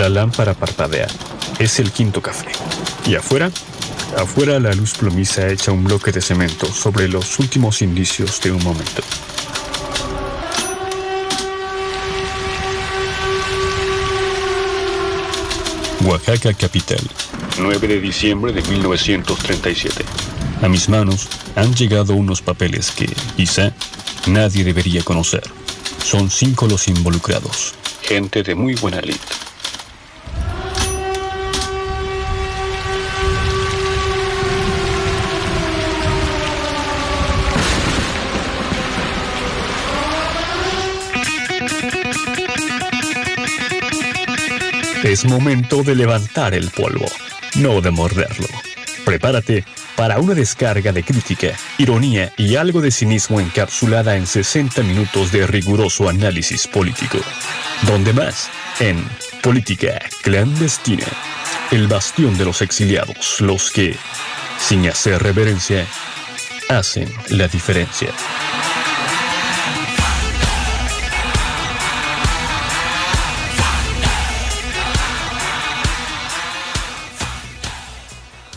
La lámpara parpadea. Es el quinto café. ¿Y afuera? Afuera la luz plomiza echa un bloque de cemento sobre los últimos indicios de un momento. Oaxaca capital, 9 de diciembre de 1937. A mis manos han llegado unos papeles que, quizá, nadie debería conocer. Son cinco los involucrados, gente de muy buena lid. Es momento de levantar el polvo, no de morderlo. Prepárate para una descarga de crítica, ironía y algo de cinismo encapsulada en 60 minutos de riguroso análisis político. Donde más? En Política Clandestina, el bastión de los exiliados, los que, sin hacer reverencia, hacen la diferencia.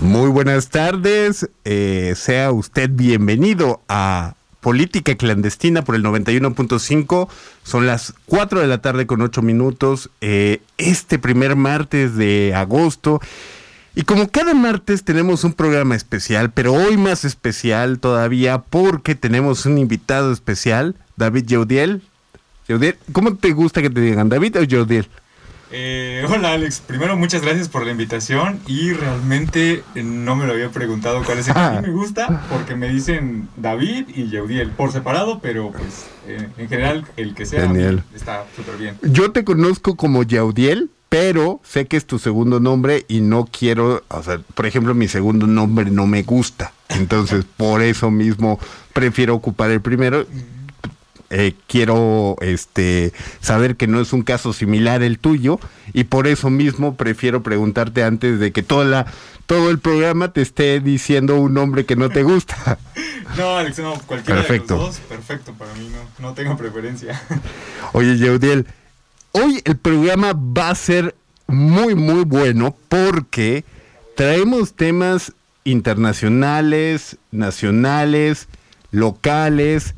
Muy buenas tardes, eh, sea usted bienvenido a Política Clandestina por el 91.5. Son las 4 de la tarde con 8 minutos, eh, este primer martes de agosto. Y como cada martes tenemos un programa especial, pero hoy más especial todavía porque tenemos un invitado especial, David Yaudiel. Yaudiel, ¿cómo te gusta que te digan, David o Yaudiel? Eh, hola Alex, primero muchas gracias por la invitación y realmente eh, no me lo había preguntado cuál es el que a mí me gusta porque me dicen David y Yeudiel por separado, pero pues eh, en general el que sea Daniel. está súper bien. Yo te conozco como Yaudiel, pero sé que es tu segundo nombre y no quiero, o sea, por ejemplo, mi segundo nombre no me gusta. Entonces, por eso mismo prefiero ocupar el primero. Eh, quiero este saber que no es un caso similar el tuyo y por eso mismo prefiero preguntarte antes de que toda la, todo el programa te esté diciendo un nombre que no te gusta. No, Alex, no, cualquiera Perfecto. de los dos, perfecto para mí, no, no tengo preferencia. Oye, Yeudiel, hoy el programa va a ser muy, muy bueno porque traemos temas internacionales, nacionales, locales,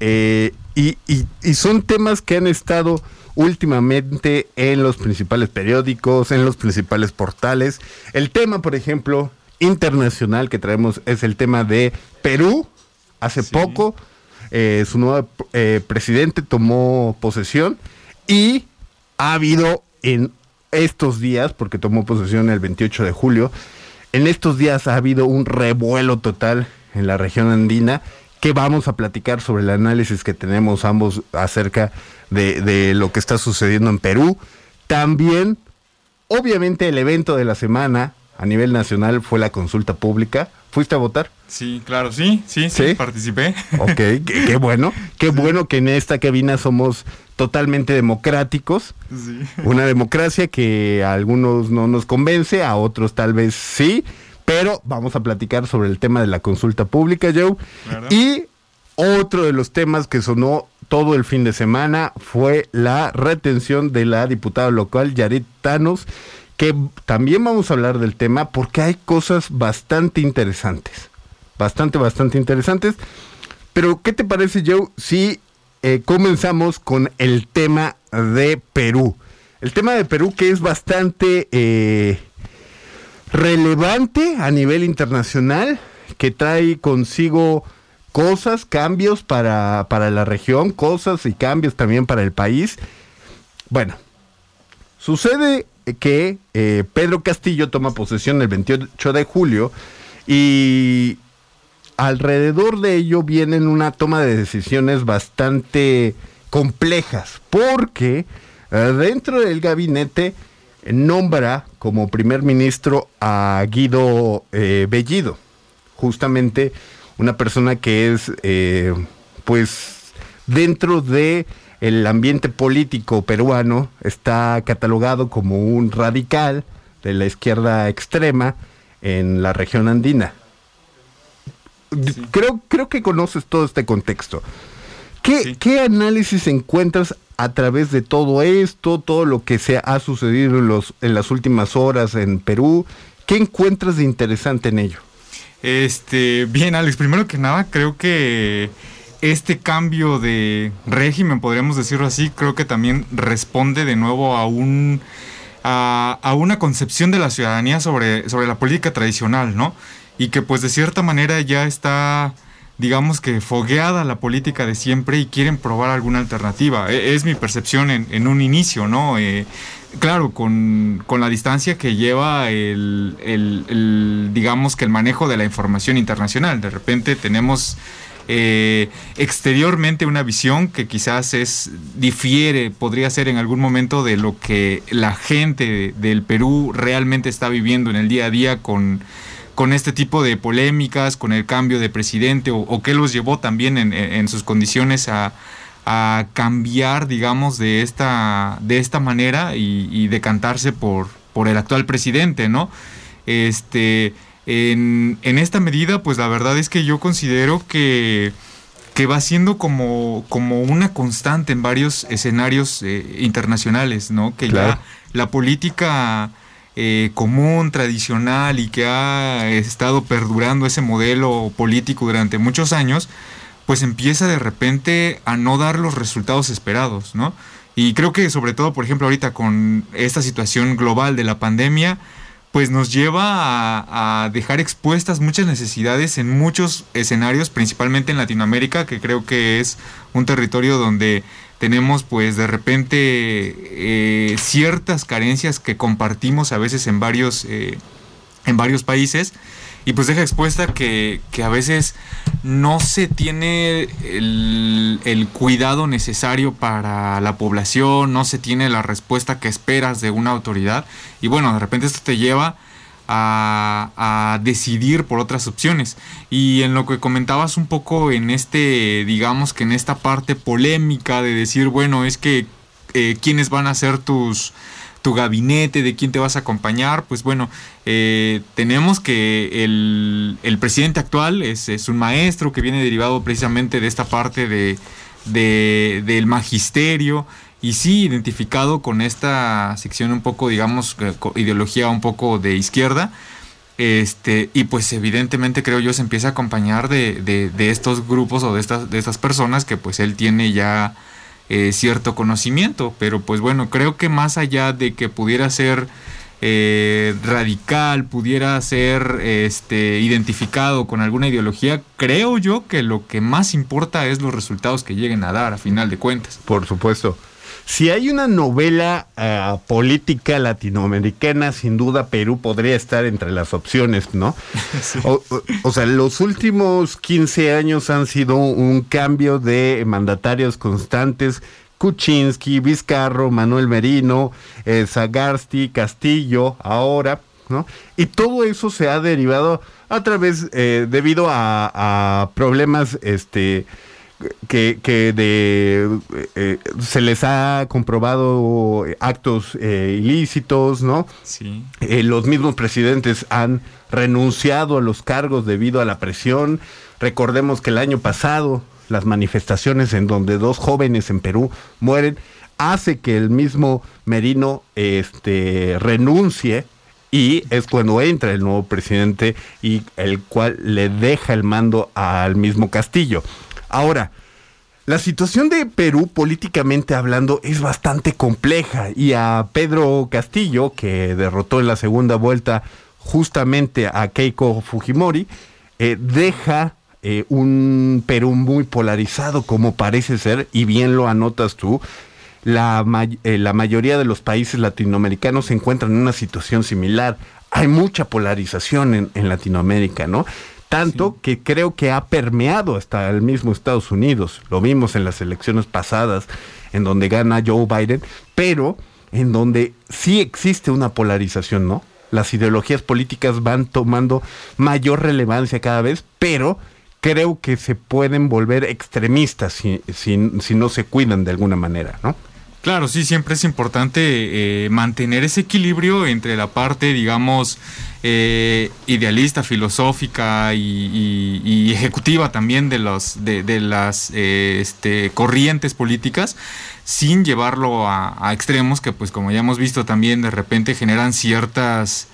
eh, y, y- y son temas que han estado últimamente en los principales periódicos, en los principales portales. El tema, por ejemplo, internacional que traemos es el tema de Perú. Hace Sí. poco eh, su nuevo eh, presidente tomó posesión y ha habido en estos días, porque tomó posesión el 28 de julio, en estos días ha habido un revuelo total en la región andina que vamos a platicar sobre el análisis que tenemos ambos acerca de, de lo que está sucediendo en Perú. También, obviamente, el evento de la semana a nivel nacional fue la consulta pública. ¿Fuiste a votar? Sí, claro, sí, sí, sí, ¿Sí? participé. Ok, qué, qué bueno. Qué bueno que en esta cabina somos totalmente democráticos. Sí. Una democracia que a algunos no nos convence, a otros tal vez sí, pero vamos a platicar sobre el tema de la consulta pública, Joe. Claro. Y otro de los temas que sonó todo el fin de semana fue la retención de la diputada local Yarit Thanos, que también vamos a hablar del tema porque hay cosas bastante interesantes, bastante, bastante interesantes. Pero, ¿qué te parece, Joe, si eh, comenzamos con el tema de Perú? El tema de Perú que es bastante eh, relevante a nivel internacional, que trae consigo cosas, cambios para, para la región, cosas y cambios también para el país. Bueno, sucede que eh, Pedro Castillo toma posesión el 28 de julio y alrededor de ello vienen una toma de decisiones bastante complejas, porque eh, dentro del gabinete nombra como primer ministro a Guido eh, Bellido, justamente una persona que es, eh, pues, dentro de el ambiente político peruano, está catalogado como un radical de la izquierda extrema en la región andina. Creo, creo que conoces todo este contexto. ¿Qué, Sí. ¿Qué análisis encuentras a través de todo esto, todo lo que se ha sucedido en, las últimas horas en Perú? ¿Qué encuentras de interesante en ello? Este, bien, Alex, primero que nada, creo que este cambio de régimen, podríamos decirlo así, creo que también responde de nuevo a un una concepción de la ciudadanía sobre, sobre la política tradicional, ¿no? Y que pues de cierta manera ya está digamos que fogueada la política de siempre y quieren probar alguna alternativa. E, es, mi percepción en, un inicio, ¿no? Eh, claro, con, la distancia que lleva el, digamos que el manejo de la información internacional. De repente tenemos eh, exteriormente una visión que quizás es difiere, podría ser en algún momento de lo que la gente del Perú realmente está viviendo en el día a día con con este tipo de polémicas, con el cambio de presidente o, qué los llevó también en, sus condiciones a, cambiar, digamos, de esta, de esta manera y, decantarse por, por el actual presidente, ¿no? Este, en, esta medida, pues la verdad es que yo considero que, que va siendo como, como una constante en varios escenarios eh, internacionales, ¿no? Que ya la política eh, común, tradicional y que ha estado perdurando ese modelo político durante muchos años, pues empieza de repente a no dar los resultados esperados, ¿no? Y creo que sobre todo, por ejemplo, ahorita con esta situación global de la pandemia, pues nos lleva a, a, dejar expuestas muchas necesidades en muchos escenarios, principalmente en Latinoamérica, que creo que es un territorio donde tenemos pues de repente eh, ciertas carencias que compartimos a veces en varios, eh, en varios países. Y pues deja expuesta que, a veces no se tiene el, el, cuidado necesario para la población, no se tiene la respuesta que esperas de una autoridad. Y bueno, de repente esto te lleva a, decidir por otras opciones. Y en lo que comentabas un poco en este, digamos que en esta parte polémica de decir, bueno, es que eh, quiénes van a ser tus tu gabinete, de quién te vas a acompañar, pues bueno, eh, tenemos que el, el presidente actual es, es, un maestro que viene derivado precisamente de esta parte de, de, del magisterio, y sí identificado con esta sección un poco, digamos, eh, ideología un poco de izquierda. Este, y pues evidentemente creo yo se empieza a acompañar de, de, estos grupos o de estas, de estas personas que pues él tiene ya eh, cierto conocimiento. Pero pues bueno, creo que más allá de que pudiera ser eh, radical, pudiera ser este, identificado con alguna ideología, creo yo que lo que más importa es los resultados que lleguen a dar a final de cuentas. Por supuesto. Si hay una novela eh, política latinoamericana, sin duda Perú podría estar entre las opciones, ¿no? O, sea, los últimos 15 años han sido un cambio de mandatarios constantes. Kuczynski, Vizcarro, Manuel Merino, eh, Zagarsti, Castillo, ahora, ¿no? Y todo eso se ha derivado a través, eh, debido a, a problemas, este, que, de, eh, se les ha comprobado actos eh, ilícitos, ¿no? Sí. Eh, los mismos presidentes han renunciado a los cargos debido a la presión. Recordemos que el año pasado las manifestaciones en donde dos jóvenes en Perú mueren hace que el mismo Merino este, renuncie y es cuando entra el nuevo presidente y el cual le deja el mando al mismo Castillo. Ahora, la situación de Perú políticamente hablando es bastante compleja y a Pedro Castillo, que derrotó en la segunda vuelta justamente a Keiko Fujimori, eh, deja eh, un Perú muy polarizado como parece ser, y bien lo anotas tú, la, eh, la mayoría de los países latinoamericanos se encuentran en una situación similar. Hay mucha polarización en, en Latinoamérica, ¿no? Tanto que creo que ha permeado hasta el mismo Estados Unidos. Lo vimos en las elecciones pasadas, en donde gana Joe Biden, pero en donde sí existe una polarización, ¿no? Las ideologías políticas van tomando mayor relevancia cada vez, pero creo que se pueden volver extremistas si, si, no se cuidan de alguna manera, ¿no? Claro, sí, siempre es importante eh, mantener ese equilibrio entre la parte, digamos, eh, idealista, filosófica y, ejecutiva también de, los, de, las eh, este, corrientes políticas, sin llevarlo a, extremos que, pues como ya hemos visto también, de repente generan ciertas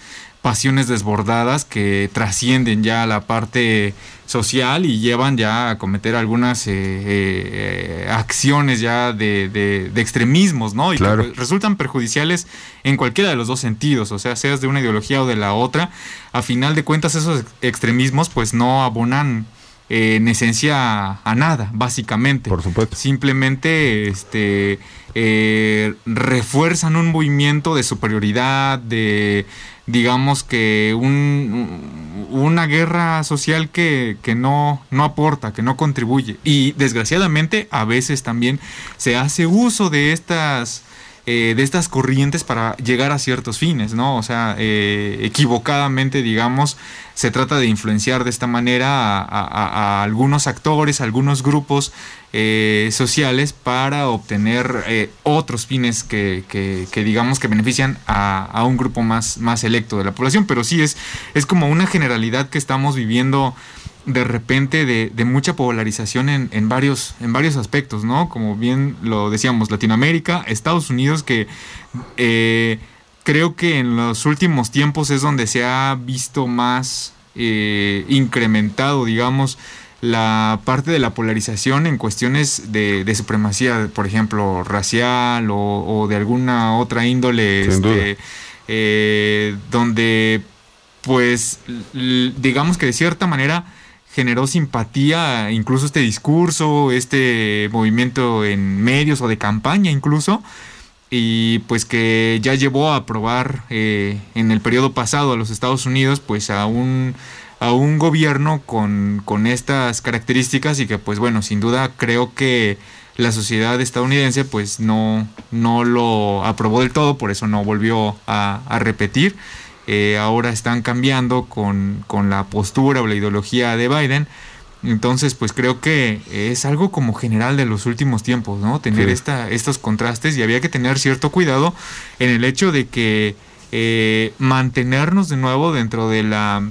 pasiones desbordadas que trascienden ya la parte social y llevan ya a cometer algunas eh, eh, acciones ya de, extremismos, ¿no? Y que resultan perjudiciales en cualquiera de los dos sentidos, o sea, seas de una ideología o de la otra, a final de cuentas esos extremismos pues no abonan eh, en esencia a nada, básicamente. Por supuesto. Simplemente este, refuerzan un movimiento de superioridad, de digamos que un, una guerra social que, no, no aporta, que no contribuye. Y desgraciadamente a veces también se hace uso de estas... Eh, de estas corrientes para llegar a ciertos fines, ¿no? O sea, eh, equivocadamente, digamos, se trata de influenciar de esta manera a, algunos actores, a algunos grupos eh, sociales para obtener otros fines que, digamos que benefician a, un grupo más, más selecto de la población. Pero sí es, es como una generalidad que estamos viviendo de repente de, mucha polarización en, varios, en varios aspectos, ¿no? Como bien lo decíamos, Latinoamérica, Estados Unidos, que eh, creo que en los últimos tiempos es donde se ha visto más eh, incrementado, digamos, la parte de la polarización en cuestiones de, supremacía, por ejemplo, racial o, de alguna otra índole, este, eh, donde, pues, digamos que de cierta manera generó simpatía, incluso este discurso, este movimiento en medios o de campaña incluso, y pues que ya llevó a aprobar eh, en el periodo pasado a los Estados Unidos pues a un a un gobierno con, con estas características y que pues bueno sin duda creo que la sociedad estadounidense pues no, no lo aprobó del todo, por eso no volvió a, a repetir. Eh, ahora están cambiando con, con, la postura o la ideología de Biden entonces, pues creo que es algo como general de los últimos tiempos, ¿no? Tener esta, estos contrastes y había que tener cierto cuidado en el hecho de que eh, mantenernos de nuevo dentro de la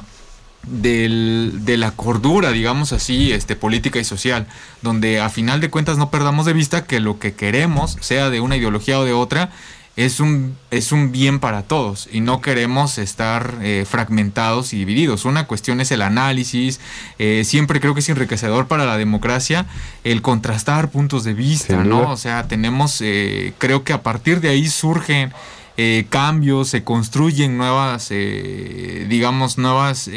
de la cordura, digamos así, este, política y social, donde a final de cuentas no perdamos de vista que lo que queremos, sea de una ideología o de otra, es un, es un bien para todos y no queremos estar eh, fragmentados y divididos. Una cuestión es el análisis, eh, siempre creo que es enriquecedor para la democracia el contrastar puntos de vista, ¿no? O sea, tenemos, eh, creo que a partir de ahí surgen cambios, se construyen nuevas, digamos, nuevas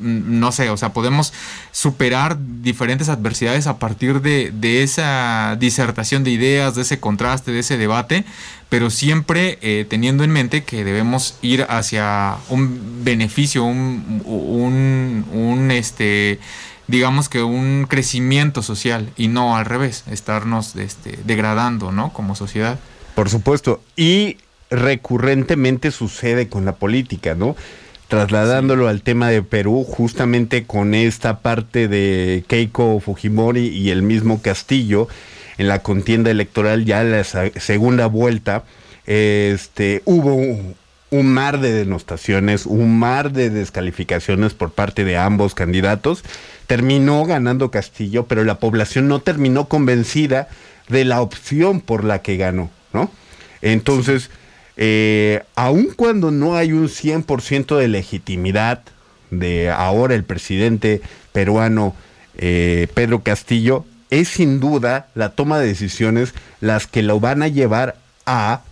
no sé, o sea, podemos superar diferentes adversidades a partir de, esa disertación de ideas, de ese contraste, de ese debate, pero siempre eh, teniendo en mente que debemos ir hacia un beneficio, un, un, este, digamos que un crecimiento social y no al revés, estarnos este, degradando, ¿no? Como sociedad. Por supuesto, y recurrentemente sucede con la política, ¿no? trasladándolo al tema de Perú, justamente con esta parte de Keiko Fujimori y el mismo Castillo, en la contienda electoral, ya en la segunda vuelta, este, hubo un, mar de denostaciones, un mar de descalificaciones por parte de ambos candidatos. Terminó ganando Castillo, pero la población no terminó convencida de la opción por la que ganó, ¿no? Entonces, eh, aun cuando no hay un 100% de legitimidad de ahora el presidente peruano eh, Pedro Castillo, es sin duda la toma de decisiones las que lo van a llevar a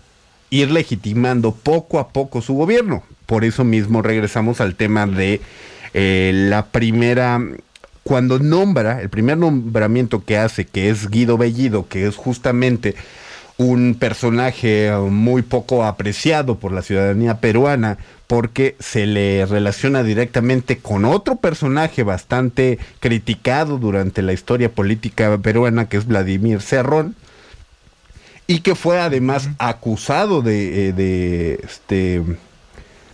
ir legitimando poco a poco su gobierno. Por eso mismo regresamos al tema de eh, la primera, cuando nombra, el primer nombramiento que hace, que es Guido Bellido, que es justamente un personaje muy poco apreciado por la ciudadanía peruana porque se le relaciona directamente con otro personaje bastante criticado durante la historia política peruana que es Vladimir Cerrón y que fue además acusado de, eh, de, este,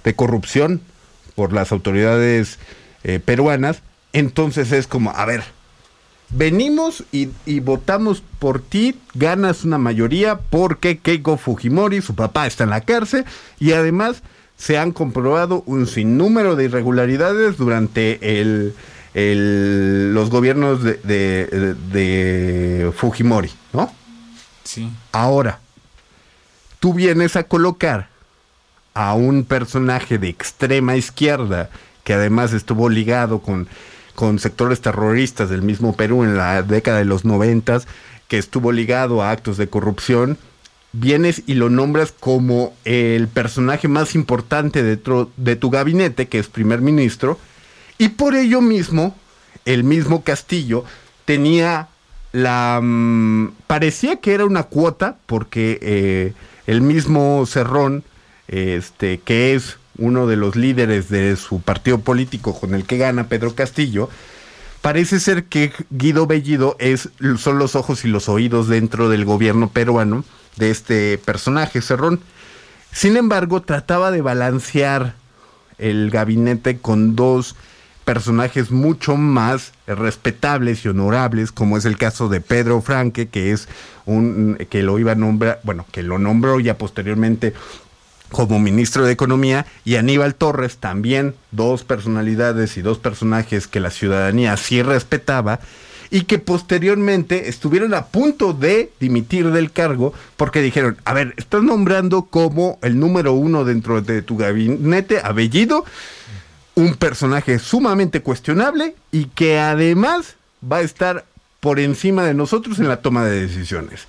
de corrupción por las autoridades eh, peruanas, entonces es como, a ver, venimos y, votamos por ti, ganas una mayoría porque Keiko Fujimori, su papá, está en la cárcel y además se han comprobado un sinnúmero de irregularidades durante el, los gobiernos de, de, Fujimori, ¿no? Sí. Ahora, tú vienes a colocar a un personaje de extrema izquierda que además estuvo ligado con, con sectores terroristas del mismo Perú en la década de los noventas, que estuvo ligado a actos de corrupción, vienes y lo nombras como el personaje más importante dentro de tu gabinete, que es primer ministro, y por ello mismo, el mismo Castillo tenía la... Mm, parecía que era una cuota, porque eh, el mismo Cerrón, este, que es uno de los líderes de su partido político con el que gana Pedro Castillo, parece ser que Guido Bellido es, son los ojos y los oídos dentro del gobierno peruano de este personaje, Cerrón. Sin embargo, trataba de balancear el gabinete con dos personajes mucho más respetables y honorables, como es el caso de Pedro Franque, que es un que lo iba a nombrar, bueno, que lo nombró ya posteriormente como ministro de Economía, y Aníbal Torres, también dos personalidades y dos personajes que la ciudadanía sí respetaba, y que posteriormente estuvieron a punto de dimitir del cargo porque dijeron, a ver, estás nombrando como el número uno dentro de tu gabinete, Abellido, un personaje sumamente cuestionable y que además va a estar por encima de nosotros en la toma de decisiones.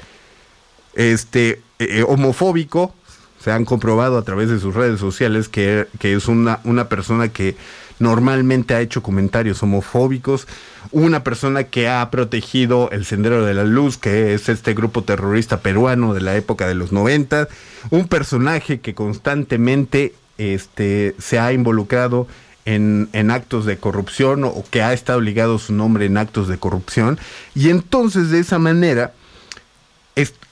Este, eh, homofóbico, se han comprobado a través de sus redes sociales que, es una, una persona que normalmente ha hecho comentarios homofóbicos, una persona que ha protegido el Sendero de la Luz, que es este grupo terrorista peruano de la época de los 90, un personaje que constantemente este, se ha involucrado en, en, actos de corrupción o que ha estado ligado su nombre en actos de corrupción. Y entonces de esa manera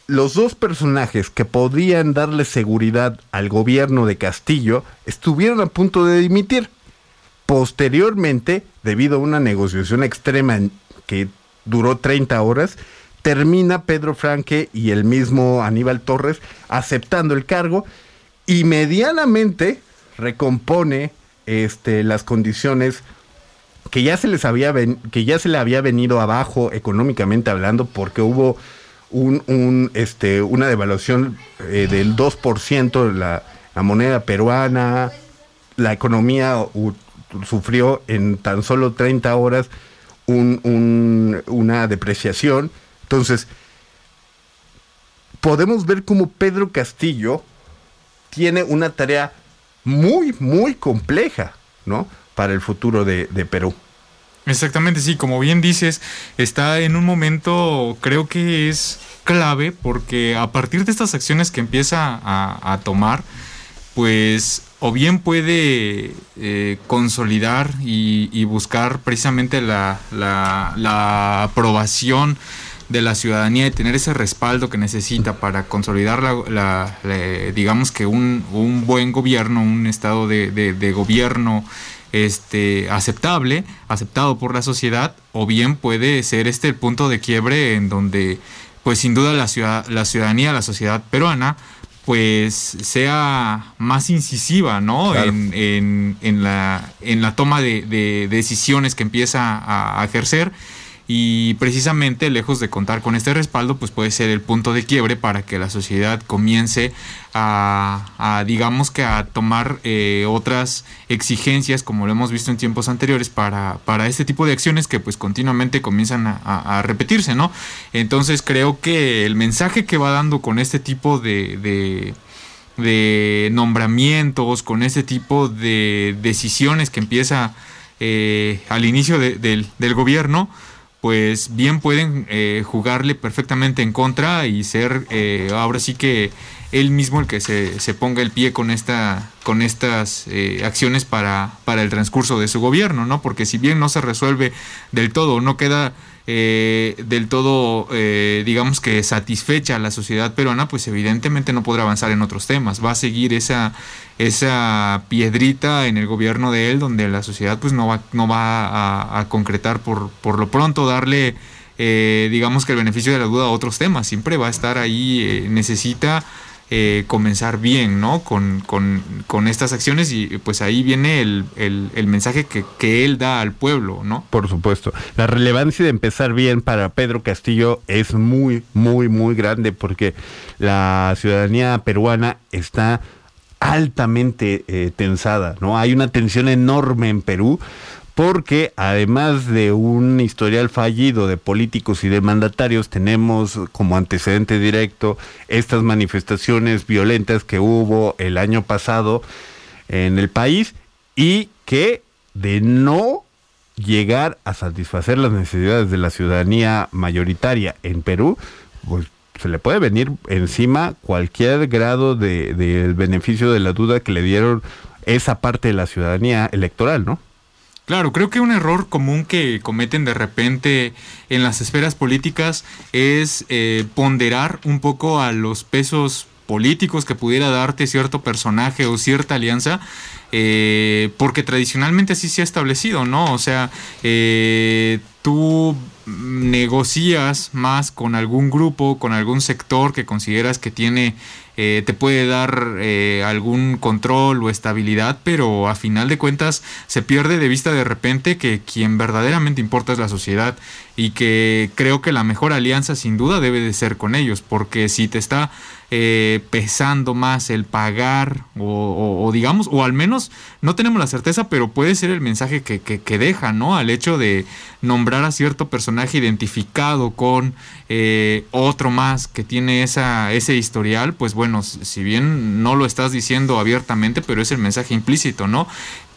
los dos personajes que podían darle seguridad al gobierno de Castillo estuvieron a punto de dimitir. Posteriormente, debido a una negociación extrema que duró 30 horas, termina Pedro Franque y el mismo Aníbal Torres aceptando el cargo y medianamente recompone este, las condiciones que ya se les había que ya se le había venido abajo económicamente hablando porque hubo un, este, una devaluación eh, del 2% la, la moneda peruana, la economía sufrió en tan solo 30 horas un, una depreciación. Entonces, podemos ver cómo Pedro Castillo tiene una tarea muy, muy compleja, ¿no? Para el futuro de, de Perú. Exactamente, sí, como bien dices, está en un momento, creo que es clave, porque a partir de estas acciones que empieza a, tomar, pues o bien puede eh, consolidar y, buscar precisamente la, aprobación de la ciudadanía y tener ese respaldo que necesita para consolidar la, digamos que un, buen gobierno, un estado de gobierno este, aceptable, aceptado por la sociedad, o bien puede ser este el punto de quiebre en donde, pues sin duda la, ciudad, la ciudadanía, la sociedad peruana, pues sea más incisiva, ¿no? En, la, en la toma de, decisiones que empieza a ejercer y precisamente lejos de contar con este respaldo pues puede ser el punto de quiebre para que la sociedad comience a, digamos que a tomar eh, otras exigencias como lo hemos visto en tiempos anteriores para, para este tipo de acciones que pues continuamente comienzan a, repetirse no entonces creo que el mensaje que va dando con este tipo de, de nombramientos, con este tipo de decisiones que empieza eh, al inicio del, gobierno, pues bien pueden eh, jugarle perfectamente en contra y ser eh, ahora sí que él mismo el que se, se, ponga el pie con esta con estas eh, acciones para, para el transcurso de su gobierno, ¿no? Porque si bien no se resuelve del todo, no queda eh, del todo, eh, digamos que satisfecha a la sociedad peruana, pues evidentemente no podrá avanzar en otros temas. Va a seguir esa, esa piedrita en el gobierno de él, donde la sociedad pues no va, no va a, concretar por, por lo pronto, darle, eh, digamos que el beneficio de la duda a otros temas. Siempre va a estar ahí, necesita eh, comenzar bien, ¿no? Con, con, estas acciones y pues ahí viene el, el, mensaje que, que, él da al pueblo, ¿no? Por supuesto. La relevancia de empezar bien para Pedro Castillo es muy, muy, muy grande porque la ciudadanía peruana está altamente eh, tensada, ¿no? Hay una tensión enorme en Perú porque además de un historial fallido de políticos y de mandatarios, tenemos como antecedente directo estas manifestaciones violentas que hubo el año pasado en el país y que de no llegar a satisfacer las necesidades de la ciudadanía mayoritaria en Perú, pues se le puede venir encima cualquier grado de, de beneficio de la duda que le dieron esa parte de la ciudadanía electoral, ¿no? Claro, creo que un error común que cometen de repente en las esferas políticas es eh, ponderar un poco a los pesos políticos que pudiera darte cierto personaje o cierta alianza, eh, porque tradicionalmente así se ha establecido, ¿no? O sea, eh, tú negocias más con algún grupo, con algún sector que consideras que tiene eh, te puede dar eh, algún control o estabilidad, pero a final de cuentas se pierde de vista de repente que quien verdaderamente importa es la sociedad y que creo que la mejor alianza sin duda debe de ser con ellos, porque si te está eh, pesando más el pagar o, digamos, o al menos no tenemos la certeza, pero puede ser el mensaje que, que, deja, ¿no? Al hecho de nombrar a cierto personaje identificado con eh, otro más que tiene esa, ese historial, pues bueno, si bien no lo estás diciendo abiertamente, pero es el mensaje implícito, ¿no?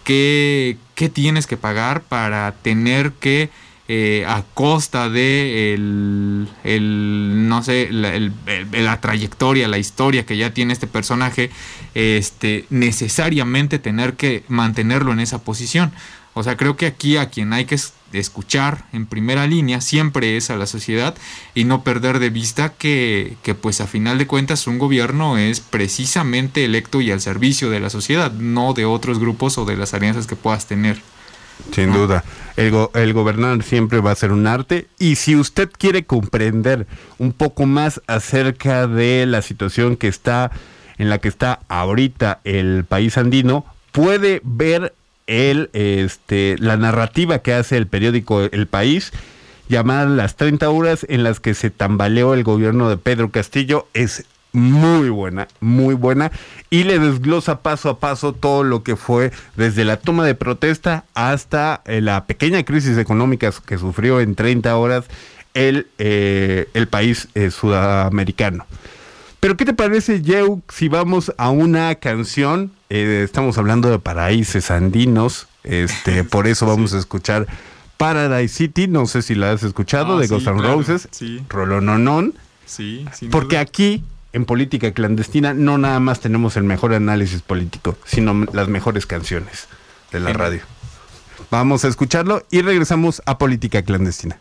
¿Qué, qué tienes que pagar para tener que eh, a costa de el, no sé, la, trayectoria, la historia que ya tiene este personaje, este, necesariamente tener que mantenerlo en esa posición. O sea, creo que aquí a quien hay que escuchar en primera línea siempre es a la sociedad y no perder de vista que, que, pues a final de cuentas un gobierno es precisamente electo y al servicio de la sociedad, no de otros grupos o de las alianzas que puedas tener. Sin duda. El, el gobernar siempre va a ser un arte. Y si usted quiere comprender un poco más acerca de la situación que está, en la que está ahorita el país andino, puede ver el, este, la narrativa que hace el periódico El País llamada Las 30 horas en las que se tambaleó el gobierno de Pedro Castillo. Es muy buena, muy buena, y le desglosa paso a paso todo lo que fue desde la toma de protesta hasta eh, la pequeña crisis económica que sufrió en 30 horas el, eh, el país eh, sudamericano. Pero ¿qué te parece, Yeu, si vamos a una canción? estamos hablando de paraísos andinos, este, por eso vamos a escuchar Paradise City, no sé si la has escuchado, ah, de Ghost and Roses, sí. Rolononon. Sí, porque aquí en política clandestina no nada más tenemos el mejor análisis político, sino las mejores canciones de la radio. Vamos a escucharlo y regresamos a política clandestina.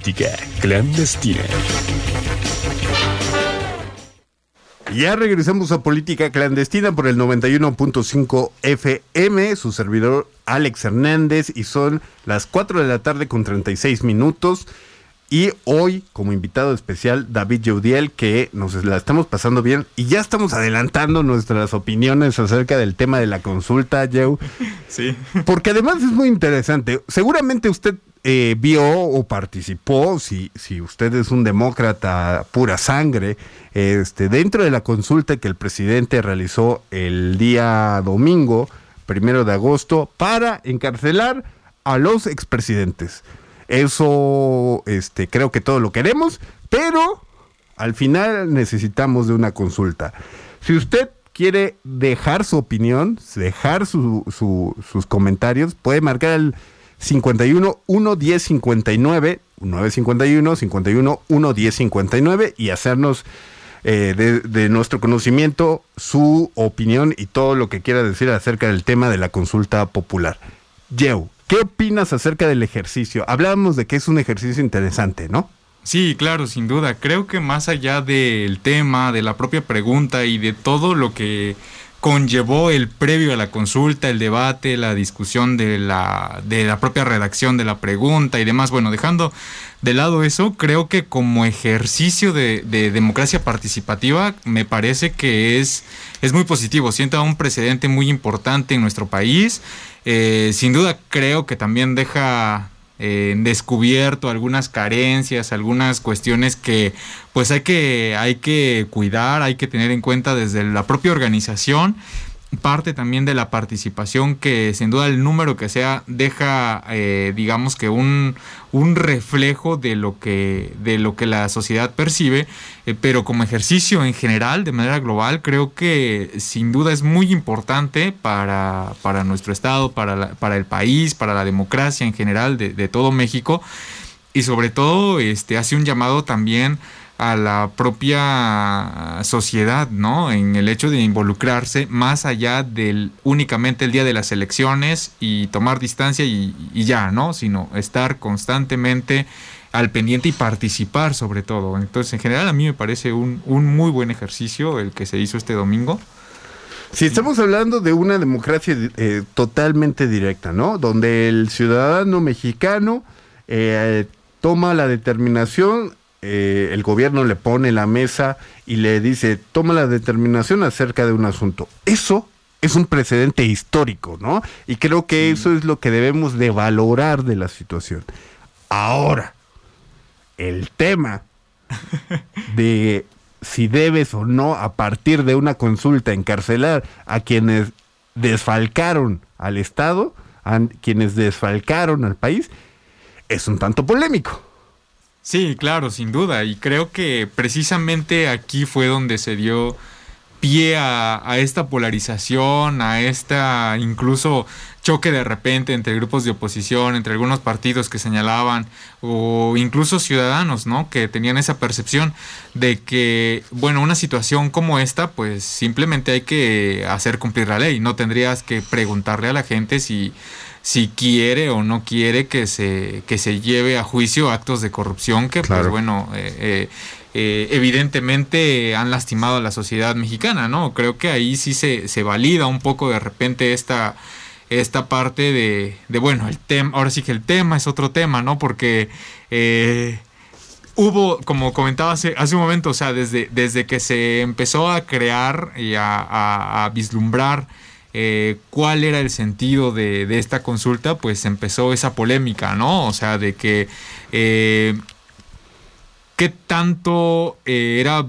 Política Clandestina. Ya regresamos a Política Clandestina por el 91.5 FM, su servidor Alex Hernández, y son las 4 de la tarde con 36 minutos. Y hoy, como invitado especial, David Jeudiel, que nos la estamos pasando bien y ya estamos adelantando nuestras opiniones acerca del tema de la consulta, Joe. Sí. Porque además es muy interesante. Seguramente usted eh, vio o participó, si, si usted es un demócrata pura sangre, este, dentro de la consulta que el presidente realizó el día domingo, primero de agosto, para encarcelar a los expresidentes. Eso, este, creo que todo lo queremos, pero al final necesitamos de una consulta. Si usted quiere dejar su opinión, dejar su, su, sus comentarios, puede marcar el 51 1 10 59 951 51 1 10 59 y hacernos eh, de, de, nuestro conocimiento su opinión y todo lo que quiera decir acerca del tema de la consulta popular. Joe, ¿qué opinas acerca del ejercicio? Hablábamos de que es un ejercicio interesante, ¿no? Sí, claro, sin duda. Creo que más allá del tema, de la propia pregunta y de todo lo que conllevó el previo a la consulta, el debate, la discusión de la, de la propia redacción de la pregunta y demás. Bueno, dejando de lado eso, creo que como ejercicio de, de democracia participativa me parece que es, es muy positivo. Sienta un precedente muy importante en nuestro país. Eh, sin duda creo que también deja eh, descubierto algunas carencias, algunas cuestiones que pues hay que, hay que cuidar, hay que tener en cuenta desde la propia organización parte también de la participación que sin duda el número que sea deja eh, digamos que un, un, reflejo de lo que de lo que la sociedad percibe. Eh, pero como ejercicio en general de manera global creo que sin duda es muy importante para, para nuestro estado para, la, para el país para la democracia en general de, de todo México. Y sobre todo este hace un llamado también a la propia sociedad, ¿no? En el hecho de involucrarse más allá del únicamente el día de las elecciones y tomar distancia y, ya, ¿no? Sino estar constantemente al pendiente y participar sobre todo. Entonces, en general, a mí me parece un, un muy buen ejercicio el que se hizo este domingo. Si estamos hablando de una democracia eh, totalmente directa, ¿no? Donde el ciudadano mexicano eh, toma la determinación eh, el gobierno le pone la mesa y le dice, toma la determinación acerca de un asunto. Eso es un precedente histórico, ¿no? Y creo que eso es lo que debemos de valorar de la situación. Ahora, el tema de si debes o no, a partir de una consulta, encarcelar a quienes desfalcaron al Estado, a quienes desfalcaron al país, es un tanto polémico. Sí, claro, sin duda. Y creo que precisamente aquí fue donde se dio pie a, esta polarización, a esta incluso choque de repente entre grupos de oposición, entre algunos partidos que señalaban, o incluso ciudadanos, ¿no? Que tenían esa percepción de que, bueno, una situación como esta, pues simplemente hay que hacer cumplir la ley. No tendrías que preguntarle a la gente si si quiere o no quiere que se, que se lleve a juicio actos de corrupción que, claro. pues bueno, eh, eh, eh, evidentemente han lastimado a la sociedad mexicana, ¿no? Creo que ahí sí se, se valida un poco de repente esta, esta parte de, de, bueno, el tema, ahora sí que el tema es otro tema, ¿no? Porque hubo, como comentaba hace, hace un momento, o sea, desde, desde que se empezó a crear y a, a, a vislumbrar eh, cuál era el sentido de, de, esta consulta, pues empezó esa polémica, ¿no? O sea, de que eh, qué tanto eh, era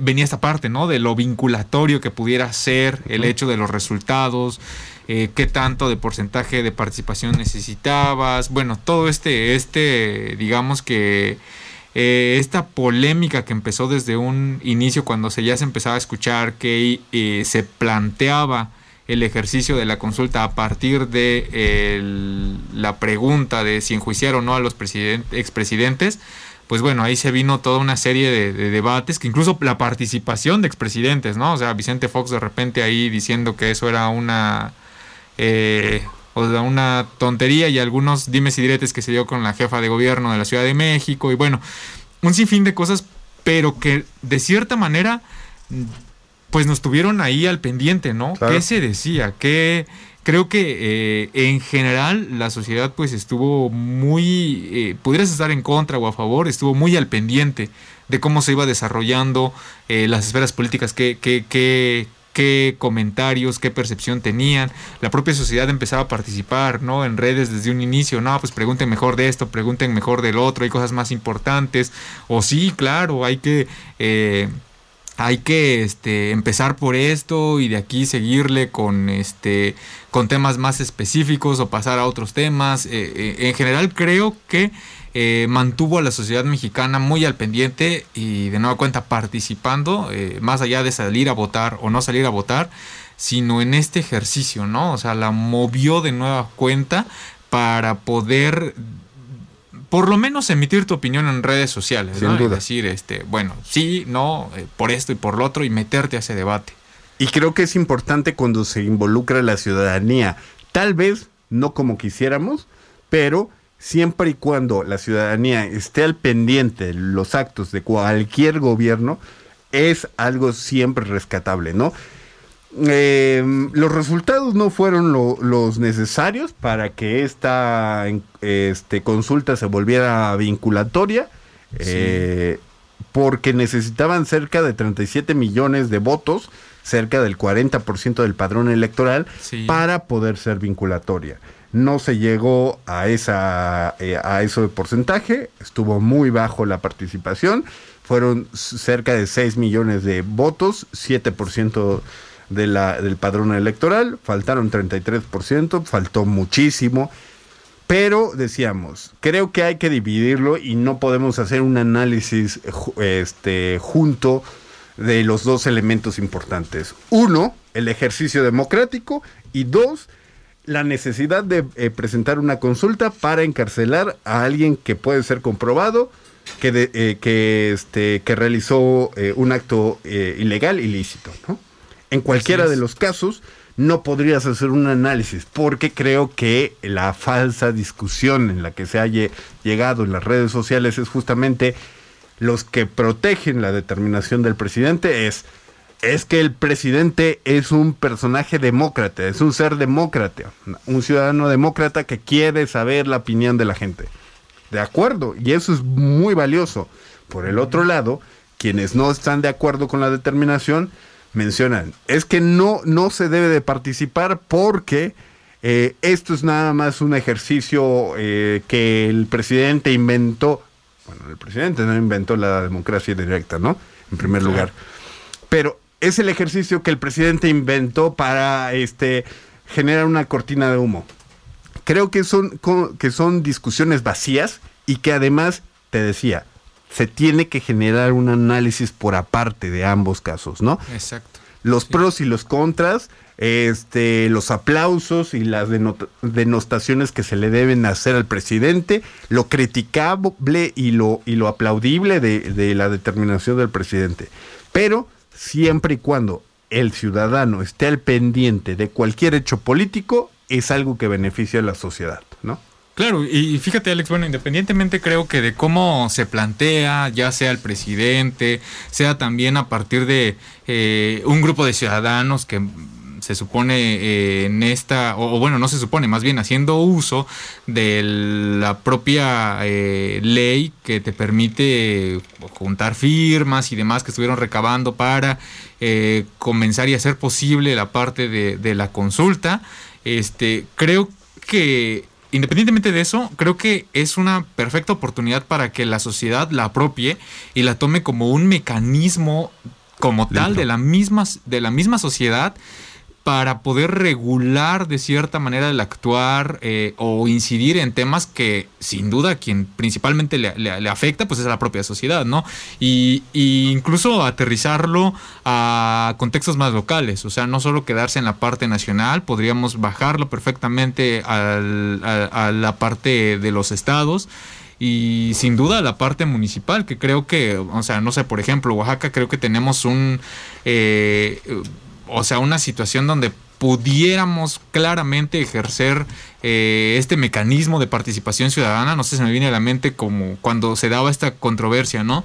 venía esta parte, ¿no? De lo vinculatorio que pudiera ser el hecho de los resultados. Qué tanto de porcentaje de participación necesitabas, bueno, todo este, este, digamos que eh, esta polémica que empezó desde un inicio cuando se ya se empezaba a escuchar que eh, se planteaba el ejercicio de la consulta a partir de la pregunta de si enjuiciar o no a los expresidentes, pues bueno, ahí se vino toda una serie de, de, debates, que incluso la participación de expresidentes, ¿no? O sea, Vicente Fox de repente ahí diciendo que eso era una... Eh, una tontería y algunos dimes y diretes que se dio con la jefa de gobierno de la Ciudad de México y bueno, un sinfín de cosas, pero que de cierta manera pues nos tuvieron ahí al pendiente, ¿no? ¿Qué se decía? ¿Qué, creo que eh, en general la sociedad pues estuvo muy, eh, pudieras estar en contra o a favor, estuvo muy al pendiente de cómo se iba desarrollando eh, las esferas políticas, qué, qué, qué, qué comentarios, qué percepción tenían. La propia sociedad empezaba a participar, ¿no? En redes desde un inicio, no, pues pregunten mejor de esto, pregunten mejor del otro, hay cosas más importantes. O sí, claro, hay que hay que este, empezar por esto y de aquí seguirle con, este, con temas más específicos o pasar a otros temas. Eh, eh, en general creo que eh, mantuvo a la sociedad mexicana muy al pendiente y de nueva cuenta participando, más allá de salir a votar o no salir a votar, sino en este ejercicio, ¿no? O sea, la movió de nueva cuenta para poder por lo menos emitir tu opinión en redes sociales, Sin duda. Y decir, este, bueno, sí, no, eh, por esto y por lo otro, y meterte a ese debate. Y creo que es importante cuando se involucra la ciudadanía, tal vez no como quisiéramos, pero siempre y cuando la ciudadanía esté al pendiente de los actos de cualquier gobierno, es algo siempre rescatable, ¿no? Eh, los resultados no fueron los necesarios para que esta este, consulta se volviera vinculatoria, eh, porque necesitaban cerca de 37 millones de votos, cerca del 40% del padrón electoral, para poder ser vinculatoria. No se llegó a, esa, eh, a eso de porcentaje, estuvo muy bajo la participación, fueron cerca de 6 millones de votos, 7% de la, del padrón electoral, faltaron 33%, faltó muchísimo, pero decíamos, creo que hay que dividirlo y no podemos hacer un análisis este, junto de los dos elementos importantes. Uno, el ejercicio democrático y dos, la necesidad de eh, presentar una consulta para encarcelar a alguien que puede ser comprobado que, eh, que, este, que realizó eh, un acto ilegal, ilícito. ¿no? En cualquiera de los casos, no podrías hacer un análisis, porque creo que la falsa discusión en la que se haya llegado en las redes sociales es justamente los que protegen la determinación del presidente es es que el presidente es un personaje demócrata, es un ser demócrata, un ciudadano demócrata que quiere saber la opinión de la gente. De acuerdo, y eso es muy valioso. Por el otro lado, quienes no están de acuerdo con la determinación, mencionan, es que no, no se debe de participar porque eh, esto es nada más un ejercicio eh, que el presidente inventó. Bueno, el presidente no inventó la democracia directa, ¿no? En primer lugar. Pero es el ejercicio que el presidente inventó para este, generar una cortina de humo. Creo que son, que son discusiones vacías y que además, te decía, se tiene que generar un análisis por aparte de ambos casos, ¿no? Exacto. Los pros y los contras, este, los aplausos y las denostaciones que se le deben hacer al presidente, lo criticable y lo, y lo aplaudible de, de la determinación del presidente. Pero siempre y cuando el ciudadano esté al pendiente de cualquier hecho político, es algo que beneficia a la sociedad. Claro, y fíjate Alex, bueno, independientemente creo que de cómo se plantea, ya sea el presidente, sea también a partir de eh, un grupo de ciudadanos que se supone eh, en esta, o, bueno, no se supone, más bien haciendo uso de la propia eh, ley que te permite juntar firmas y demás que estuvieron recabando para comenzar y hacer posible la parte de, de la consulta. Este, creo que independientemente de eso, creo que es una perfecta oportunidad para que la sociedad la apropie y la tome como un mecanismo como tal de la misma, de la misma sociedad para poder regular de cierta manera el actuar eh, o incidir en temas que sin duda quien principalmente le, afecta pues es la propia sociedad, ¿no? Y, incluso aterrizarlo a contextos más locales, o sea, no solo quedarse en la parte nacional, podríamos bajarlo perfectamente a, la parte de los estados y sin duda la parte municipal, que creo que, o sea, no sé, por ejemplo, Oaxaca creo que tenemos un... Eh, o sea, una situación donde pudiéramos claramente ejercer eh, este mecanismo de participación ciudadana, no sé, se me viene a la mente como cuando se daba esta controversia, ¿no?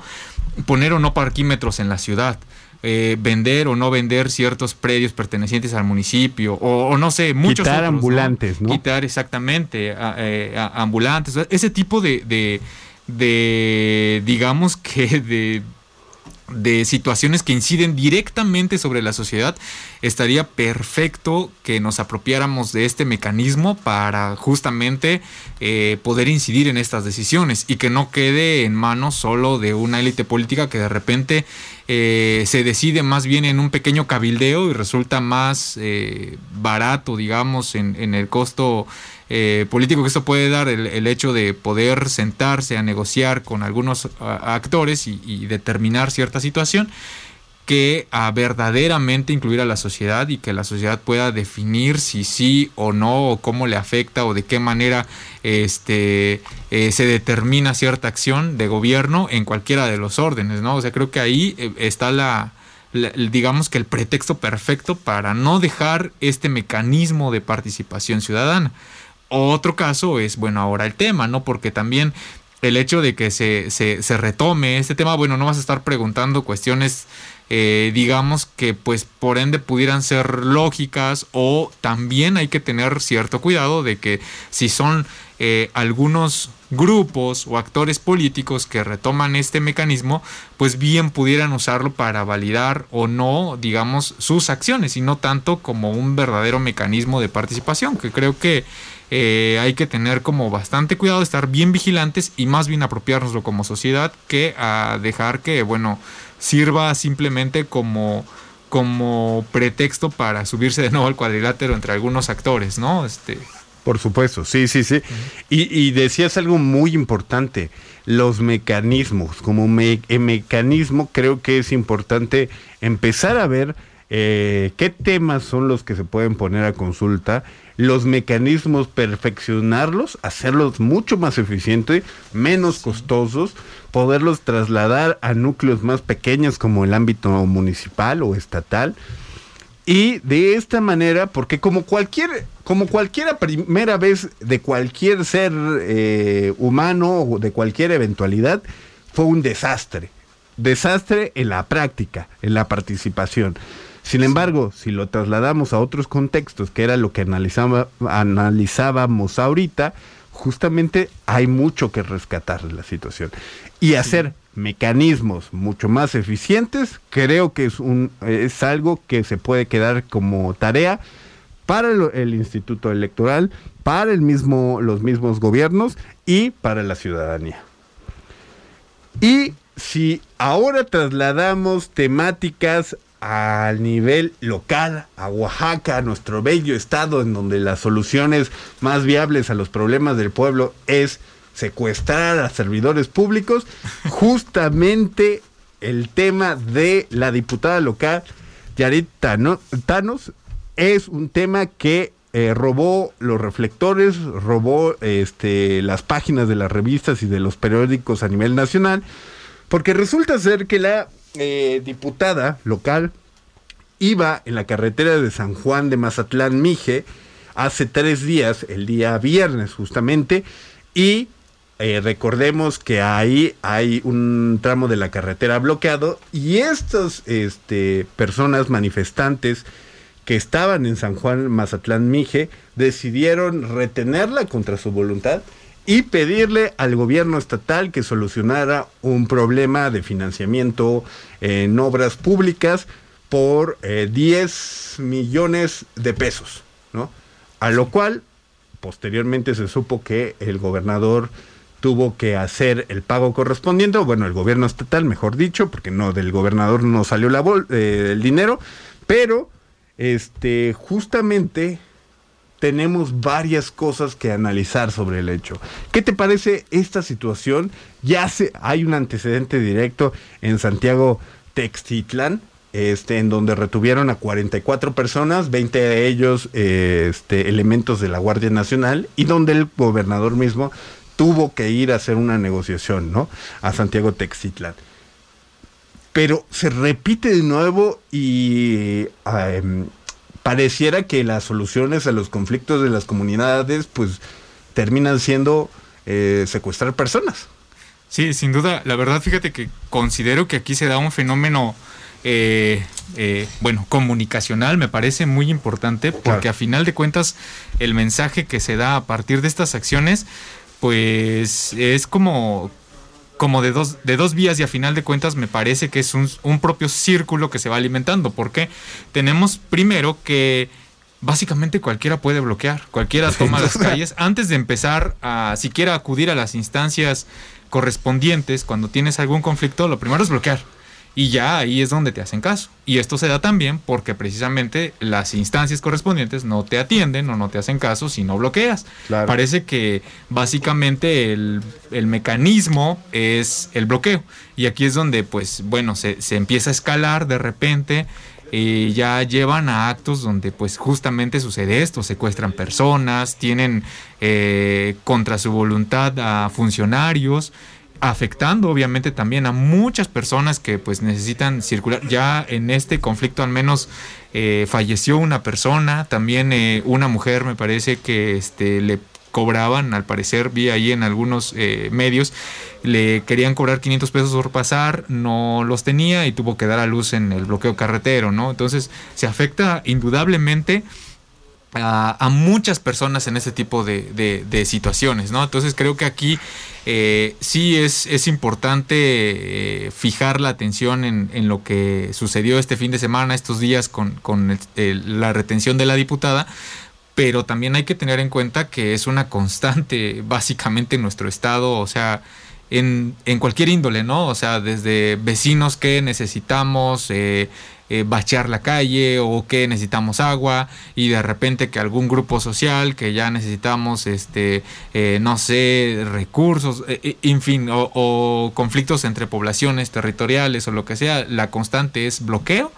Poner o no parquímetros en la ciudad. Eh, vender o no vender ciertos predios pertenecientes al municipio, o, no sé, muchos Quitar ambulantes, ¿no? Quitar exactamente eh, ambulantes, ese tipo de, de, de digamos que de de situaciones que inciden directamente sobre la sociedad, estaría perfecto que nos apropiáramos de este mecanismo para justamente eh, poder incidir en estas decisiones y que no quede en manos solo de una élite política que de repente eh, se decide más bien en un pequeño cabildeo y resulta más eh, barato, digamos, en, el costo eh, político que esto puede dar el, hecho de poder sentarse a negociar con algunos actores y, determinar cierta situación que a verdaderamente incluir a la sociedad y que la sociedad pueda definir si sí o no, o cómo le afecta o de qué manera este, eh, se determina cierta acción de gobierno en cualquiera de los órdenes, ¿no? O sea, creo que ahí eh, está la, digamos que el pretexto perfecto para no dejar este mecanismo de participación ciudadana. Otro caso es, bueno, ahora el tema, ¿no? Porque también el hecho de que se, se, retome este tema, bueno, no vas a estar preguntando cuestiones, eh, digamos, que pues por ende pudieran ser lógicas o también hay que tener cierto cuidado de que si son eh, algunos grupos o actores políticos que retoman este mecanismo, pues bien pudieran usarlo para validar o no, digamos, sus acciones y no tanto como un verdadero mecanismo de participación, que creo que eh, hay que tener como bastante cuidado, estar bien vigilantes y más bien apropiárnoslo como sociedad que a dejar que, bueno, sirva simplemente como como pretexto para subirse de nuevo al cuadrilátero entre algunos actores, ¿no? Este, por supuesto, sí, sí, sí. y, decías algo muy importante, los mecanismos. Como mecanismo creo que es importante empezar a ver eh, qué temas son los que se pueden poner a consulta, los mecanismos, perfeccionarlos, hacerlos mucho más eficientes, menos costosos, poderlos trasladar a núcleos más pequeños como el ámbito municipal o estatal. Y de esta manera, porque como cualquier, como cualquiera primera vez de cualquier ser eh, humano o de cualquier eventualidad, fue un desastre. Desastre en la práctica, en la participación. Sin embargo, si lo trasladamos a otros contextos, que era lo que analizaba, analizábamos ahorita, justamente hay mucho que rescatar de la situación. Y hacer mecanismos mucho más eficientes, creo que es, un, es algo que se puede quedar como tarea para el, Instituto Electoral, para el mismo, los mismos gobiernos y para la ciudadanía. Y si ahora trasladamos temáticas al nivel local, a Oaxaca, a nuestro bello estado, en donde las soluciones más viables a los problemas del pueblo es secuestrar a servidores públicos, justamente el tema de la diputada local, Yarit Thanos, es un tema que eh, robó los reflectores, robó este, las páginas de las revistas y de los periódicos a nivel nacional, porque resulta ser que la eh, diputada local iba en la carretera de San Juan de Mazatlán Mije hace tres días, el día viernes justamente, y eh, recordemos que ahí hay un tramo de la carretera bloqueado y estas este, personas manifestantes que estaban en San Juan Mazatlán Mije decidieron retenerla contra su voluntad y pedirle al gobierno estatal que solucionara un problema de financiamiento en obras públicas por 10 eh, millones de pesos, ¿no? A lo cual posteriormente se supo que el gobernador tuvo que hacer el pago correspondiente, bueno, el gobierno estatal, mejor dicho, porque no del gobernador no salió la eh, el dinero, pero este justamente tenemos varias cosas que analizar sobre el hecho. ¿Qué te parece esta situación? Ya se, hay un antecedente directo en Santiago Textitlán, este, en donde retuvieron a 44 personas, 20 de ellos este, elementos de la Guardia Nacional, y donde el gobernador mismo tuvo que ir a hacer una negociación, ¿no? A Santiago Textitlán. Pero se repite de nuevo y em, pareciera que las soluciones a los conflictos de las comunidades pues terminan siendo eh, secuestrar personas. Sí, sin duda. La verdad, fíjate que considero que aquí se da un fenómeno, eh, eh, bueno, comunicacional, me parece muy importante, porque a final de cuentas el mensaje que se da a partir de estas acciones, pues es como como de dos, de dos vías y a final de cuentas me parece que es un, un propio círculo que se va alimentando, porque tenemos primero que básicamente cualquiera puede bloquear, cualquiera toma las calles. Antes de empezar a siquiera acudir a las instancias correspondientes cuando tienes algún conflicto, lo primero es bloquear. Y ya ahí es donde te hacen caso. Y esto se da también porque precisamente las instancias correspondientes no te atienden o no te hacen caso si no bloqueas. Parece que básicamente el, mecanismo es el bloqueo. Y aquí es donde, pues, bueno, se, se empieza a escalar de repente eh, ya llevan a actos donde pues justamente sucede esto, secuestran personas, tienen eh, contra su voluntad a funcionarios, afectando obviamente también a muchas personas que pues necesitan circular. Ya en este conflicto al menos eh, falleció una persona, también una mujer me parece que este, le cobraban, al parecer vi ahí en algunos eh, medios, le querían cobrar 500 pesos por pasar, no los tenía y tuvo que dar a luz en el bloqueo carretero, ¿no? Entonces se afecta indudablemente a, muchas personas en este tipo de, situaciones, ¿no? Entonces creo que aquí eh, sí es, es importante eh, fijar la atención en, en, lo que sucedió este fin de semana, estos días con, con la retención de la diputada, pero también hay que tener en cuenta que es una constante básicamente en nuestro estado, o sea, en, cualquier índole, ¿no? O sea, desde vecinos que necesitamos eh, eh, bachear la calle o que necesitamos agua y de repente que algún grupo social que ya necesitamos, este, eh, no sé, recursos, en fin, o, o, conflictos entre poblaciones territoriales o lo que sea, la constante es bloqueo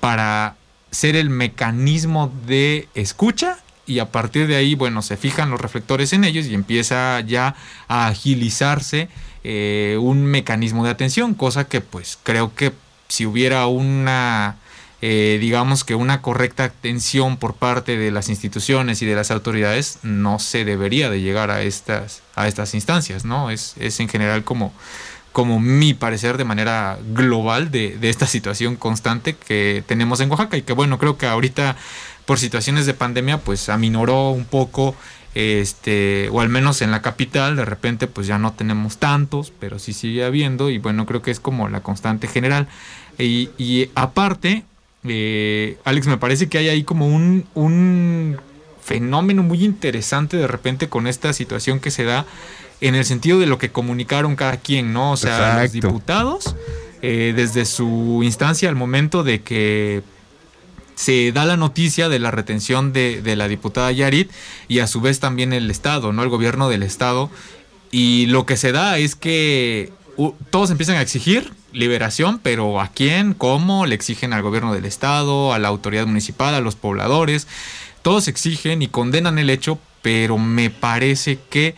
para ser el mecanismo de escucha y a partir de ahí, bueno, se fijan los reflectores en ellos y empieza ya a agilizarse eh, un mecanismo de atención, cosa que pues creo que si hubiera una, eh, digamos que una correcta atención por parte de las instituciones y de las autoridades, no se debería de llegar a estas, a estas instancias, ¿no? Es, es en general como como mi parecer de manera global de, esta situación constante que tenemos en Oaxaca y que bueno, creo que ahorita por situaciones de pandemia pues aminoró un poco este o al menos en la capital de repente pues ya no tenemos tantos pero sí sigue habiendo y bueno creo que es como la constante general y, aparte eh, Alex me parece que hay ahí como un, un fenómeno muy interesante de repente con esta situación que se da en el sentido de lo que comunicaron cada quien, ¿no? O sea, los diputados, eh, desde su instancia al momento de que se da la noticia de la retención de, la diputada Yarit y a su vez también el Estado, ¿no? El gobierno del Estado. Y lo que se da es que todos empiezan a exigir liberación, pero ¿a quién? ¿Cómo? Le exigen al gobierno del Estado, a la autoridad municipal, a los pobladores. Todos exigen y condenan el hecho, pero me parece que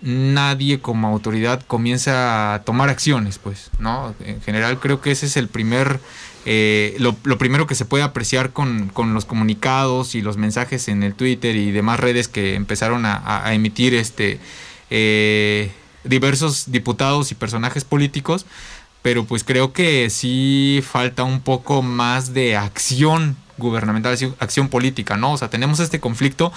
nadie como autoridad comienza a tomar acciones, pues, ¿no? En general creo que ese es el primer, eh, lo, primero que se puede apreciar con, los comunicados y los mensajes en el Twitter y demás redes que empezaron a, emitir este eh, diversos diputados y personajes políticos, pero pues creo que sí falta un poco más de acción gubernamental, acción política, ¿no? O sea, tenemos este conflicto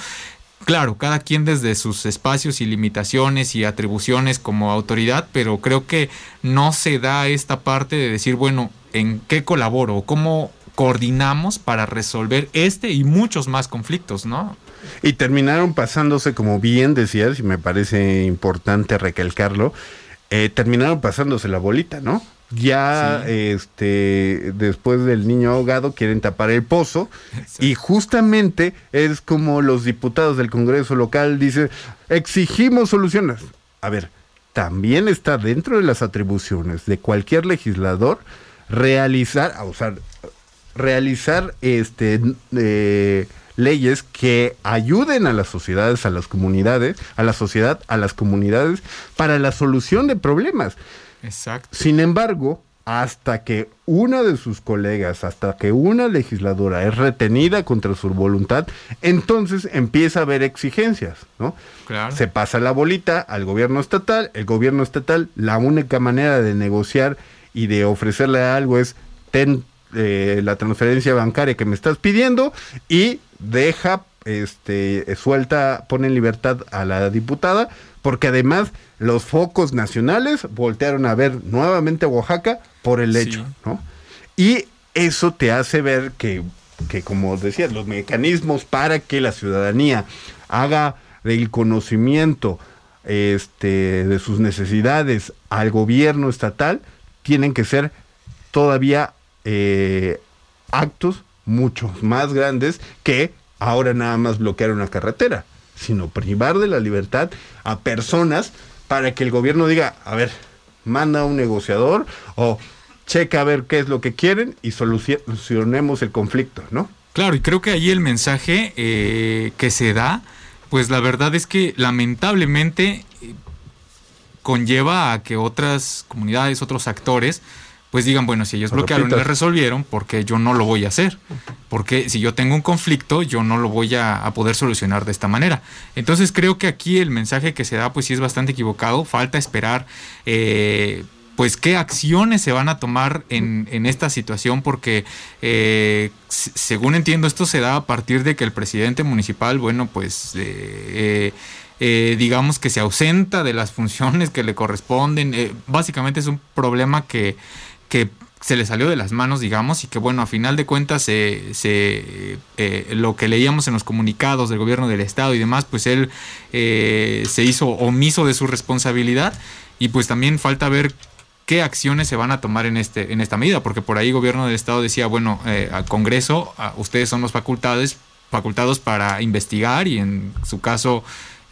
Claro, cada quien desde sus espacios y limitaciones y atribuciones como autoridad, pero creo que no se da esta parte de decir, bueno, ¿en qué colaboro? ¿Cómo coordinamos para resolver este y muchos más conflictos, ¿no? Y terminaron pasándose, como bien decías, y me parece importante recalcarlo, eh, terminaron pasándose la bolita, ¿no? ya este después del niño ahogado quieren tapar el pozo y justamente es como los diputados del Congreso local dicen exigimos soluciones. A ver, también está dentro de las atribuciones de cualquier legislador realizar, a usar, realizar este eh, leyes que ayuden a las sociedades, a las comunidades, a la sociedad, a las comunidades para la solución de problemas. Exacto. Sin embargo, hasta que una de sus colegas, hasta que una legisladora es retenida contra su voluntad, entonces empieza a haber exigencias, ¿no? Claro. Se pasa la bolita al gobierno estatal, el gobierno estatal, la única manera de negociar y de ofrecerle algo es ten eh, la transferencia bancaria que me estás pidiendo y deja este suelta, pone en libertad a la diputada, porque además los focos nacionales voltearon a ver nuevamente a Oaxaca por el hecho, Sí. ¿no? Y eso te hace ver que, que, como decías, los mecanismos para que la ciudadanía haga del conocimiento este, de sus necesidades al gobierno estatal tienen que ser todavía eh, actos mucho más grandes que ahora nada más bloquear una carretera, sino privar de la libertad a personas para que el gobierno diga, a ver, manda a un negociador o checa a ver qué es lo que quieren y solucionemos el conflicto, ¿no? Claro, y creo que ahí el mensaje eh, que se da, pues la verdad es que lamentablemente conlleva a que otras comunidades, otros actores, pues digan, bueno, si ellos Lo bloquearon y repitas. me resolvieron, porque yo no lo voy a hacer? Porque si yo tengo un conflicto, yo no lo voy a, a poder solucionar de esta manera. Entonces creo que aquí el mensaje que se da, pues sí es bastante equivocado. Falta esperar, eh, pues qué acciones se van a tomar en, en esta situación, porque eh, según entiendo, esto se da a partir de que el presidente municipal, bueno, pues... eh, eh, eh, digamos que se ausenta de las funciones que le corresponden. Eh, básicamente es un problema que, que se le salió de las manos, digamos, y que bueno, a final de cuentas se, eh, lo que leíamos en los comunicados del gobierno del estado y demás, pues él eh, se hizo omiso de su responsabilidad y pues también falta ver qué acciones se van a tomar en este en esta medida, porque por ahí el gobierno del estado decía, bueno, al Congreso, ustedes son los facultades facultados para investigar y en su caso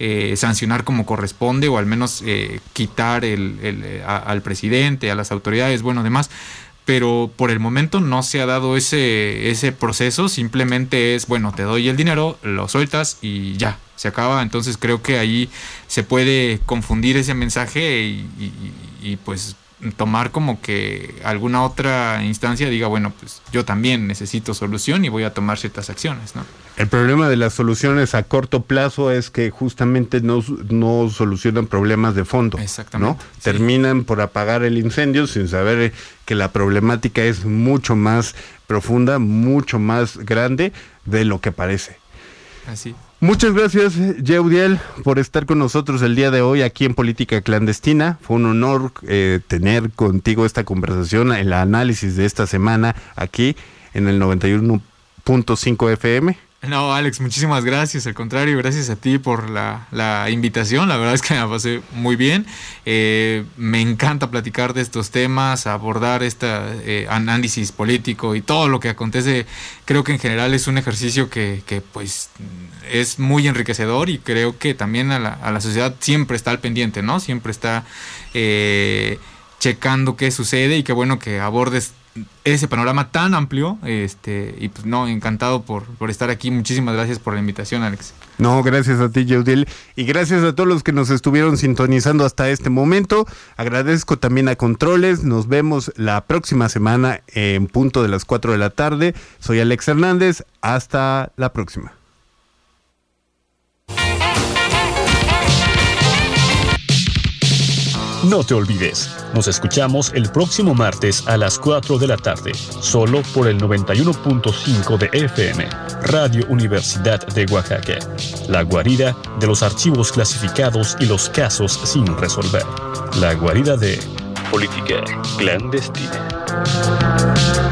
eh, sancionar como corresponde o al menos eh, quitar el, eh, al presidente, a las autoridades, bueno, demás. Pero por el momento no se ha dado ese, ese proceso, simplemente es, bueno, te doy el dinero, lo sueltas y ya, se acaba. Entonces creo que ahí se puede confundir ese mensaje y, pues tomar como que alguna otra instancia diga, bueno, pues yo también necesito solución y voy a tomar ciertas acciones, ¿no? El problema de las soluciones a corto plazo es que justamente no, no solucionan problemas de fondo. Exactamente, ¿no? sí. Terminan por apagar el incendio sin saber que la problemática es mucho más profunda, mucho más grande de lo que parece. Así. Muchas gracias, Yeudiel, por estar con nosotros el día de hoy aquí en Política Clandestina. Fue un honor eh, tener contigo esta conversación, el análisis de esta semana aquí en el 91.5 FM. No, Alex, muchísimas gracias. Al contrario, gracias a ti por la, la invitación. La verdad es que me pasé muy bien. Eh, me encanta platicar de estos temas, abordar este análisis político y todo lo que acontece. Creo que en general es un ejercicio que, que, pues es muy enriquecedor y creo que también a la, a la sociedad siempre está al pendiente, ¿no? Siempre está eh, checando qué sucede y qué bueno que abordes ese panorama tan amplio, este, y pues no, encantado por, por estar aquí. Muchísimas gracias por la invitación, Alex. No, gracias a ti, Yeudil. Y gracias a todos los que nos estuvieron sintonizando hasta este momento. Agradezco también a Controles. Nos vemos la próxima semana en punto de las 4 de la tarde. Soy Alex Hernández. Hasta la próxima. No te olvides, nos escuchamos el próximo martes a las 4 de la tarde, solo por el 91.5 de FM, Radio Universidad de Oaxaca, la guarida de los archivos clasificados y los casos sin resolver, la guarida de Política Clandestina.